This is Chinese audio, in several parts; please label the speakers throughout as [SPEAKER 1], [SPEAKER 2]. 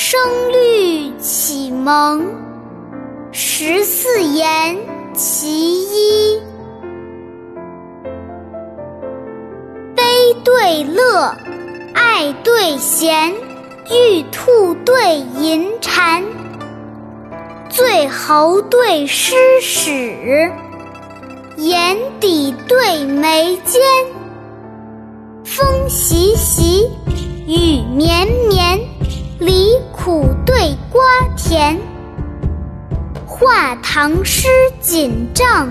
[SPEAKER 1] 声律启蒙，十四言其一。悲对乐，爱对嫌，玉兔对银蟾，醉侯对诗史，眼底对眉间，风习习，雨绵绵。离苦对瓜甜，画唐诗锦帐，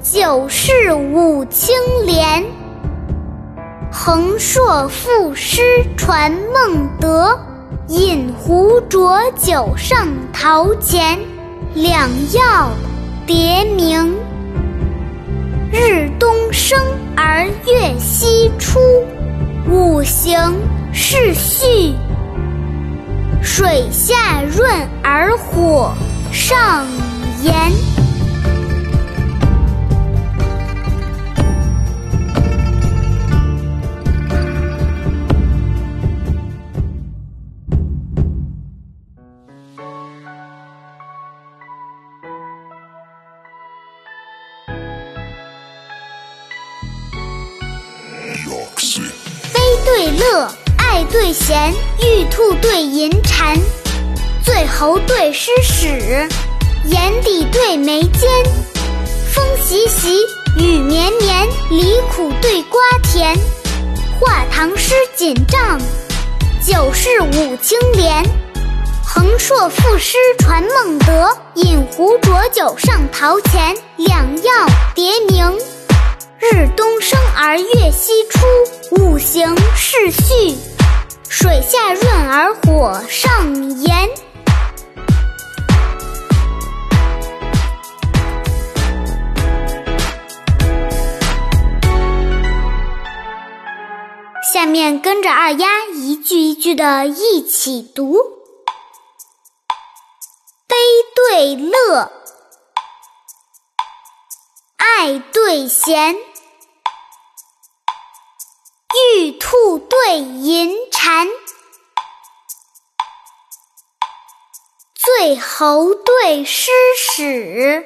[SPEAKER 1] 九世五清莲。横槊赋诗传孟德，饮壶浊酒上陶潜。两曜叠明，日东升而月西出，五行是序。水下润而火上炎。悲对乐。爱对弦，玉兔对银蟾，醉喉对诗史，眼底对眉间。风习习，雨绵绵，离苦对瓜甜。画唐诗锦帐，酒是五清莲。横槊赋诗传孟德，饮壶浊酒上陶潜。两曜叠明，日东升而月西出，五行是序。水下润而火上炎。下面跟着二丫一句一句的一起读：悲对乐，爱对嫌。玉兔对银蟾，醉喉对诗史，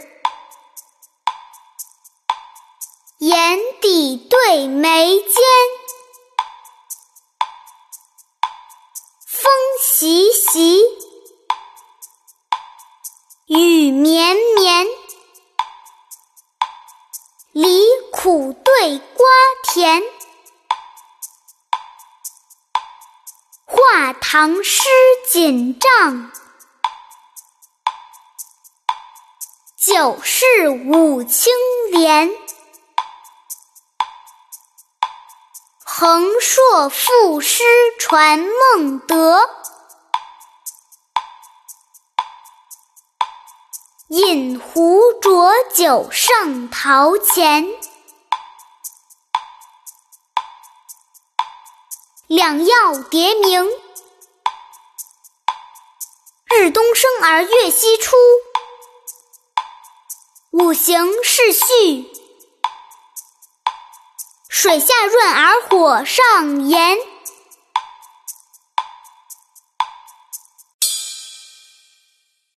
[SPEAKER 1] 眼底对眉间，风习习，雨绵绵，离苦对瓜甜。画唐诗锦帐，九世五清莲。横槊赋诗传孟德，饮壶浊酒上陶潜。两曜叠明，日东升而月西出，五行是序，水下润而火上炎。